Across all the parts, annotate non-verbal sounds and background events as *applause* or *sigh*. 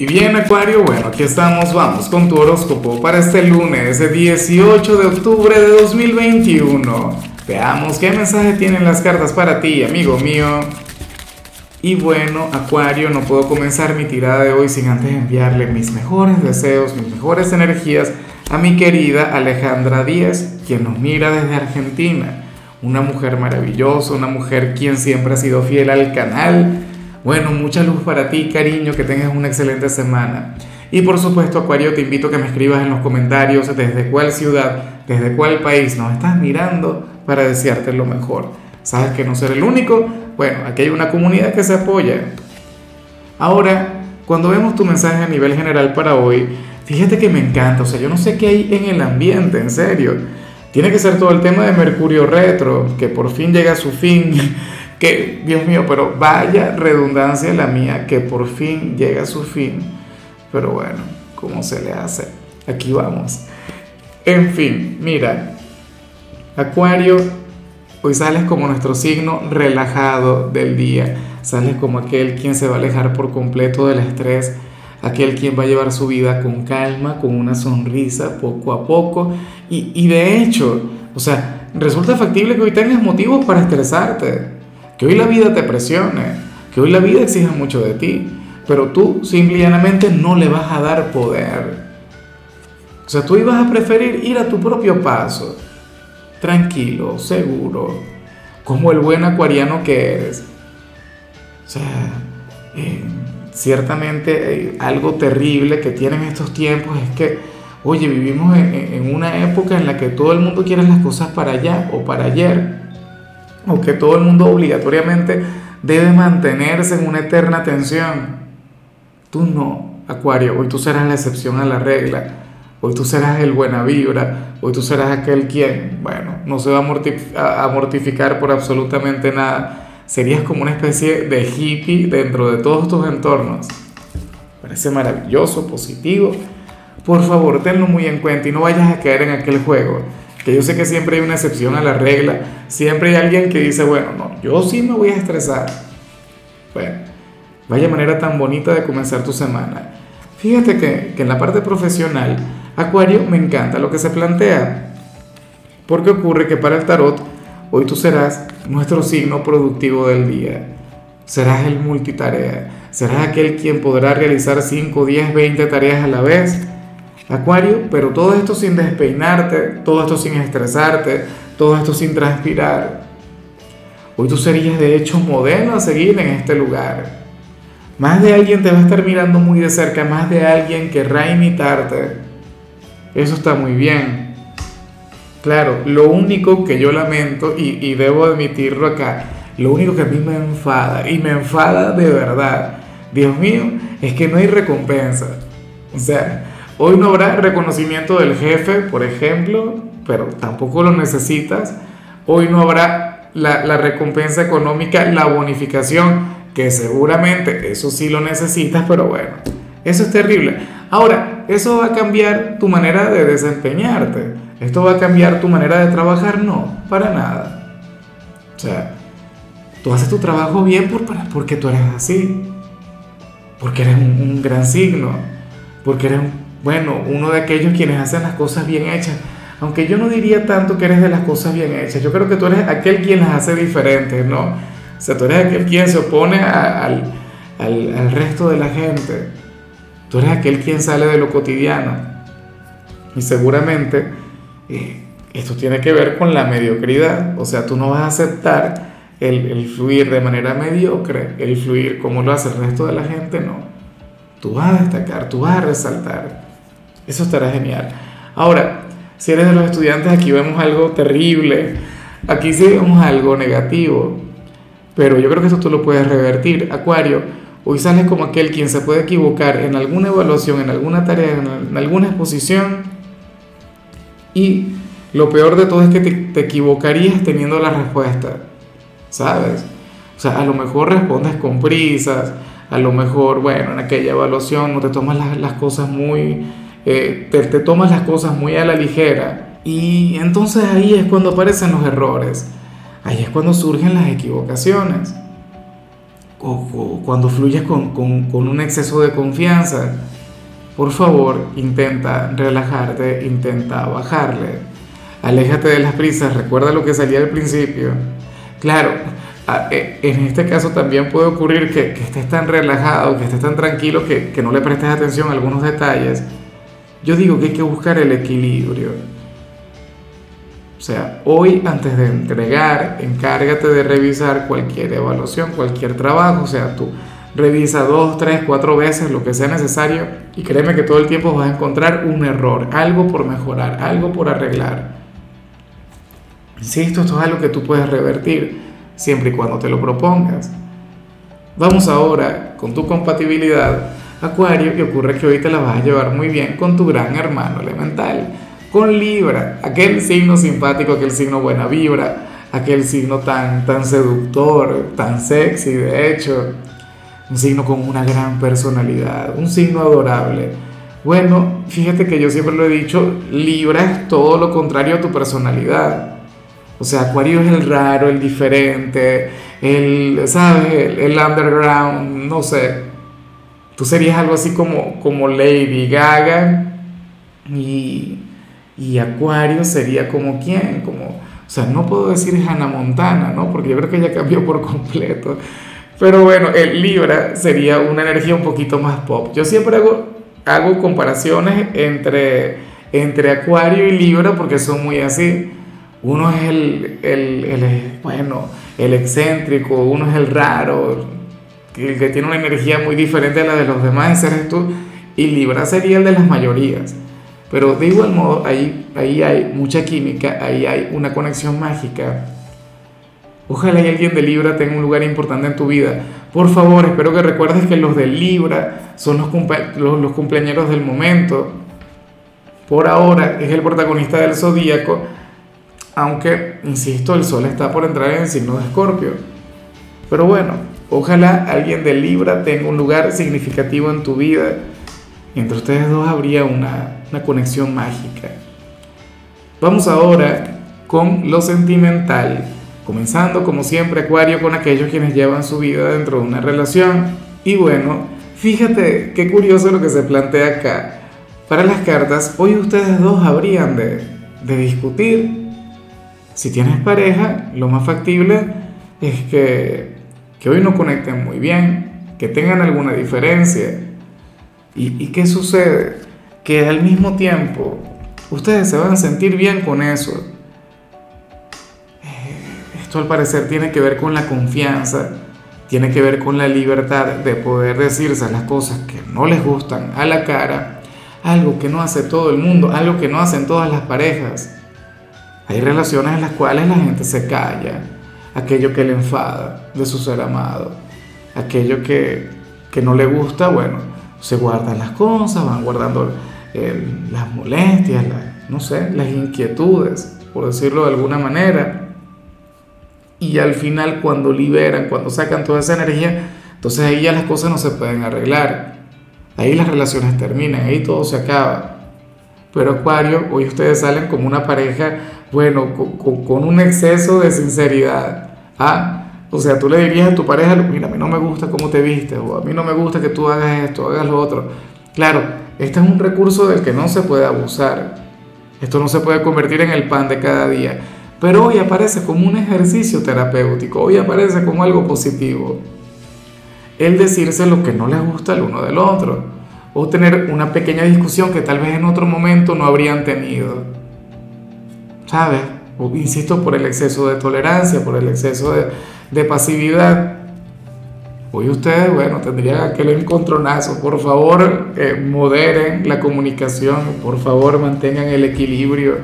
Y bien Acuario, bueno, aquí estamos, vamos con tu horóscopo para este lunes, 18 de octubre de 2021. Veamos qué mensaje tienen las cartas para ti, amigo mío. Y bueno, Acuario, no puedo comenzar mi tirada de hoy sin antes enviarle mis mejores deseos, mis mejores energías a mi querida Alejandra Díez, quien nos mira desde Argentina. Una mujer maravillosa, una mujer quien siempre ha sido fiel al canal bueno, mucha luz para ti, cariño, que tengas una excelente semana. Y por supuesto, Acuario, te invito a que me escribas en los comentarios desde cuál ciudad, desde cuál país nos estás mirando para desearte lo mejor. Sabes que no ser el único, bueno, aquí hay una comunidad que se apoya. Ahora, cuando vemos tu mensaje a nivel general para hoy, fíjate que me encanta, o sea, yo no sé qué hay en el ambiente, en serio. Tiene que ser todo el tema de Mercurio retro, que por fin llega a su fin que, Dios mío, pero vaya redundancia la mía, que por fin llega a su fin. Pero bueno, ¿cómo se le hace? Aquí vamos. En fin, mira, Acuario, hoy sales como nuestro signo relajado del día. Sales como aquel quien se va a alejar por completo del estrés, aquel quien va a llevar su vida con calma, con una sonrisa, poco a poco. Y, y de hecho, o sea, resulta factible que hoy tengas motivos para estresarte que hoy la vida te presione, que hoy la vida exija mucho de ti, pero tú simplemente no le vas a dar poder. O sea, tú ibas a preferir ir a tu propio paso, tranquilo, seguro, como el buen acuariano que eres. O sea, eh, ciertamente eh, algo terrible que tienen estos tiempos es que, oye, vivimos en una época en la que todo el mundo quiere las cosas para allá o para ayer o que todo el mundo obligatoriamente debe mantenerse en una eterna tensión. Tú no, Acuario, hoy tú serás la excepción a la regla, hoy tú serás el buena vibra, hoy tú serás aquel quien, bueno, no se va a, mortificar por absolutamente nada. Serías como una especie de hippie dentro de todos tus entornos. Parece maravilloso, positivo. Por favor, tenlo muy en cuenta y no vayas a caer en aquel juego que yo sé que siempre hay una excepción a la regla, siempre hay alguien que dice, bueno, no, yo sí me voy a estresar. Bueno, vaya manera tan bonita de comenzar tu semana. Fíjate que, que en la parte profesional, Acuario, me encanta lo que se plantea. Porque ocurre que para el tarot, hoy tú serás nuestro signo productivo del día. Serás el multitarea. Serás aquel quien podrá realizar 5, 10, 20 tareas a la vez Acuario, pero todo esto sin despeinarte, todo esto sin estresarte, todo esto sin transpirar. Hoy tú serías de hecho modelo a seguir en este lugar. Más de alguien te va a estar mirando muy de cerca, más de alguien querrá imitarte. Eso está muy bien. Claro, lo único que yo lamento, y, y debo admitirlo acá, lo único que a mí me enfada, y me enfada de verdad, Dios mío, es que no hay recompensa. O sea, Hoy no habrá reconocimiento del jefe, por ejemplo, pero tampoco lo necesitas. Hoy no habrá la, recompensa económica, la bonificación, que seguramente eso sí lo necesitas, pero bueno, eso es terrible. Ahora, eso va a cambiar tu manera de desempeñarte. Esto va a cambiar tu manera de trabajar, no, para nada. O sea, tú haces tu trabajo bien por, porque tú eres así, porque eres un gran signo, porque eres un bueno, uno de aquellos quienes hacen las cosas bien hechas. Aunque yo no diría tanto que eres de las cosas bien hechas, yo creo que tú eres aquel quien las hace diferentes, ¿no? O sea, tú eres aquel quien se opone al, al, resto de la gente. Tú eres aquel quien sale de lo cotidiano. Y seguramente eh, esto tiene que ver con la mediocridad. O sea, tú no vas a aceptar el, el, fluir de manera mediocre, el fluir como lo hace el resto de la gente, no. Tú vas a destacar, tú vas a resaltar. Eso estará genial. Ahora, si eres de los estudiantes, aquí vemos algo terrible. Aquí sí vemos algo negativo. Pero yo creo que eso tú lo puedes revertir. Acuario, hoy sales como aquel quien se puede equivocar en alguna evaluación, en alguna tarea, en alguna exposición. Y lo peor de todo es que te, te equivocarías teniendo la respuesta. ¿Sabes? O sea, a lo mejor respondes con prisas. A lo mejor, bueno, en aquella evaluación no te tomas las, las cosas muy eh, te, tomas las cosas muy a la ligera y entonces ahí es cuando aparecen los errores, ahí es cuando surgen las equivocaciones. o, cuando fluyes con, con, con un exceso de confianza, por favor, intenta relajarte, intenta bajarle. Aléjate de las prisas, recuerda lo que salía al principio. Claro, e, en este caso también puede ocurrir que, que estés tan relajado, que estés tan tranquilo que, que no le prestes atención a algunos detalles. Yo digo que hay que buscar el equilibrio. O sea, hoy antes de entregar, encárgate de revisar cualquier evaluación, cualquier trabajo. O sea, tú revisa dos, tres, cuatro veces lo que sea necesario y créeme que todo el tiempo vas a encontrar un error, algo por mejorar, algo por arreglar. Insisto, esto es algo que tú puedes revertir siempre y cuando te lo propongas. Vamos ahora con tu compatibilidad, Acuario, que ocurre que hoy te la vas a llevar muy bien con tu gran hermano elemental, con Libra, aquel signo simpático, aquel signo buena vibra, aquel signo tan, tan seductor, tan sexy, de hecho, un signo con una gran personalidad, un signo adorable. Bueno, fíjate que yo siempre lo he dicho, Libra es todo lo contrario a tu personalidad. O sea, Acuario es el raro, el diferente, el, ¿sabes? El, underground, no sé. Tú serías algo así como, como Lady Gaga y, y Acuario sería como quién, como, o sea, no puedo decir Hannah Montana, ¿no? Porque yo creo que ella cambió por completo. Pero bueno, el Libra sería una energía un poquito más pop. Yo siempre hago, hago comparaciones entre, entre Acuario y Libra porque son muy así. Uno es el, el, el, bueno, el excéntrico, uno es el raro, que tiene una energía muy diferente a la de los demás, ese eres tú. Y Libra sería el de las mayorías. Pero de igual modo, ahí, ahí hay mucha química, ahí hay una conexión mágica Ojalá y alguien de Libra tenga un lugar importante en tu vida. Por favor, espero que recuerdes que los de Libra son los, los, cumpleaños del momento. Por ahora es el protagonista del zodíaco, aunque, insisto, el sol está por entrar en el signo de Escorpio. Pero bueno, ojalá alguien de Libra tenga un lugar significativo en tu vida. Entre ustedes dos habría una, una conexión mágica. Vamos ahora con lo sentimental. Comenzando como siempre Acuario con aquellos quienes llevan su vida dentro de una relación. Y bueno, fíjate qué curioso lo que se plantea acá. Para las cartas, hoy ustedes dos habrían de, de discutir. Si tienes pareja, lo más factible es que, que hoy no conecten muy bien, que tengan alguna diferencia. ¿Y, ¿Y qué sucede? Que al mismo tiempo ustedes se van a sentir bien con eso esto al parecer tiene que ver con la confianza, tiene que ver con la libertad de poder decirse las cosas que no les gustan a la cara, algo que no hace todo el mundo, algo que no hacen todas las parejas. Hay relaciones en las cuales la gente se calla, aquello que le enfada de su ser amado, aquello que, que no le gusta, bueno, se guardan las cosas, van guardando eh, las molestias, no sé, las inquietudes, por decirlo de alguna manera y al final cuando liberan, cuando sacan toda esa energía, entonces ahí ya las cosas no se pueden arreglar. Ahí las relaciones terminan, ahí todo se acaba. Pero Acuario, hoy ustedes salen como una pareja, bueno, con, un exceso de sinceridad. ¿Ah? O sea, tú le dirías a tu pareja, mira, a mí no me gusta cómo te vistes, o a mí no me gusta que tú hagas esto, hagas lo otro. Claro, este es un recurso del que no se puede abusar. Esto no se puede convertir en el pan de cada día. Pero hoy aparece como un ejercicio terapéutico, hoy aparece como algo positivo. El decirse lo que no les gusta al uno del otro, o tener una pequeña discusión que tal vez en otro momento no habrían tenido. ¿Sabes? Insisto, por el exceso de tolerancia, por el exceso de, pasividad. Hoy ustedes, bueno, tendrían aquel encontronazo. Por favor, eh, moderen la comunicación, por favor, mantengan el equilibrio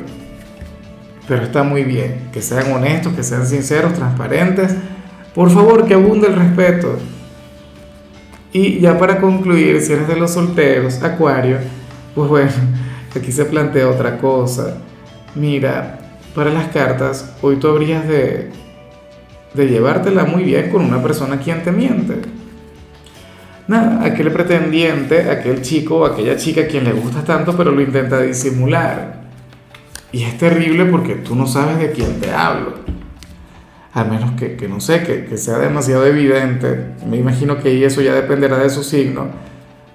pero está muy bien, que sean honestos, que sean sinceros, transparentes. Por favor, que abunde el respeto. Y ya para concluir, si eres de los solteros, Acuario, pues bueno, *laughs* aquí se plantea otra cosa. Mira, para las cartas, hoy tú habrías de, de llevártela muy bien con una persona quien te miente. Nada, aquel pretendiente, aquel chico o aquella chica a quien le gusta tanto, pero lo intenta disimular. Y es terrible porque tú no sabes de quién te hablo. al menos que, que no sé, que, que, sea demasiado evidente, me imagino que eso ya dependerá de su signo,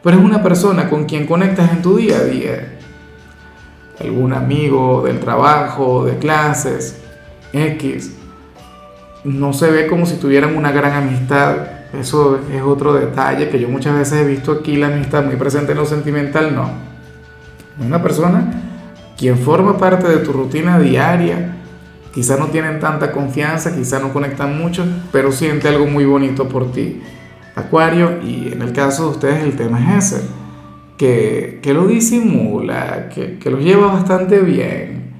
pero es una persona con quien conectas en tu día a día, algún amigo del trabajo, de clases, X, no se ve como si tuvieran una gran amistad, eso es otro detalle que yo muchas veces he visto aquí, la amistad muy presente en lo sentimental, no, una persona quien forma parte de tu rutina diaria, Quizá no tienen tanta confianza, quizá no conectan mucho, pero siente algo muy bonito por ti. Acuario, y en el caso de ustedes el tema es ese, que, lo disimula, que, que, lo lleva bastante bien,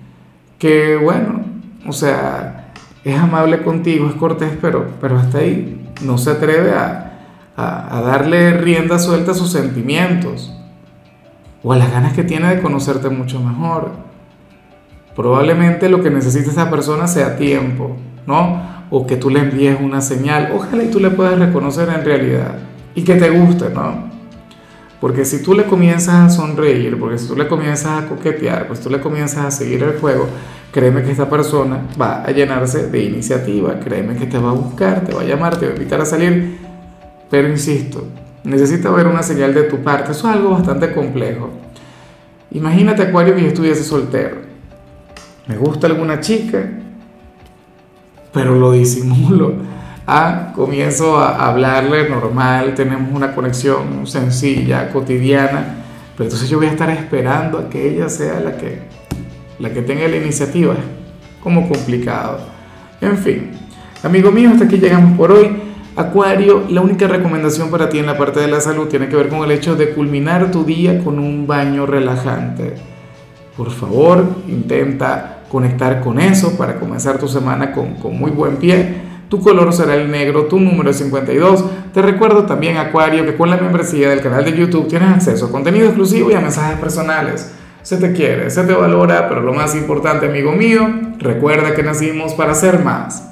que bueno, o sea, es amable contigo, es cortés, pero, pero hasta ahí no se atreve a, a, a darle rienda suelta a sus sentimientos o a las ganas que tiene de conocerte mucho mejor. Probablemente lo que necesita esa persona sea tiempo, ¿no? O que tú le envíes una señal. Ojalá y tú le puedas reconocer en realidad y que te guste, ¿no? Porque si tú le comienzas a sonreír, porque si tú le comienzas a coquetear, pues tú le comienzas a seguir el juego, créeme que esta persona va a llenarse de iniciativa, créeme que te va a buscar, te va a llamar, te va a invitar a salir. Pero insisto, necesita ver una señal de tu parte, eso es algo bastante complejo. Imagínate, Acuario, que yo estuviese soltero me gusta alguna chica, pero lo disimulo. Ah, comienzo a hablarle normal, tenemos una conexión sencilla, cotidiana, pero entonces yo voy a estar esperando a que ella sea la que, la que tenga la iniciativa. Como complicado. En fin, amigo mío, hasta aquí llegamos por hoy. Acuario, la única recomendación para ti en la parte de la salud tiene que ver con el hecho de culminar tu día con un baño relajante. Por favor, intenta conectar con eso para comenzar tu semana con, con muy buen pie. Tu color será el negro, tu número es 52. Te recuerdo también, Acuario, que con la membresía del canal de YouTube tienes acceso a contenido exclusivo y a mensajes personales. Se te quiere, se te valora, pero lo más importante, amigo mío, recuerda que nacimos para ser más.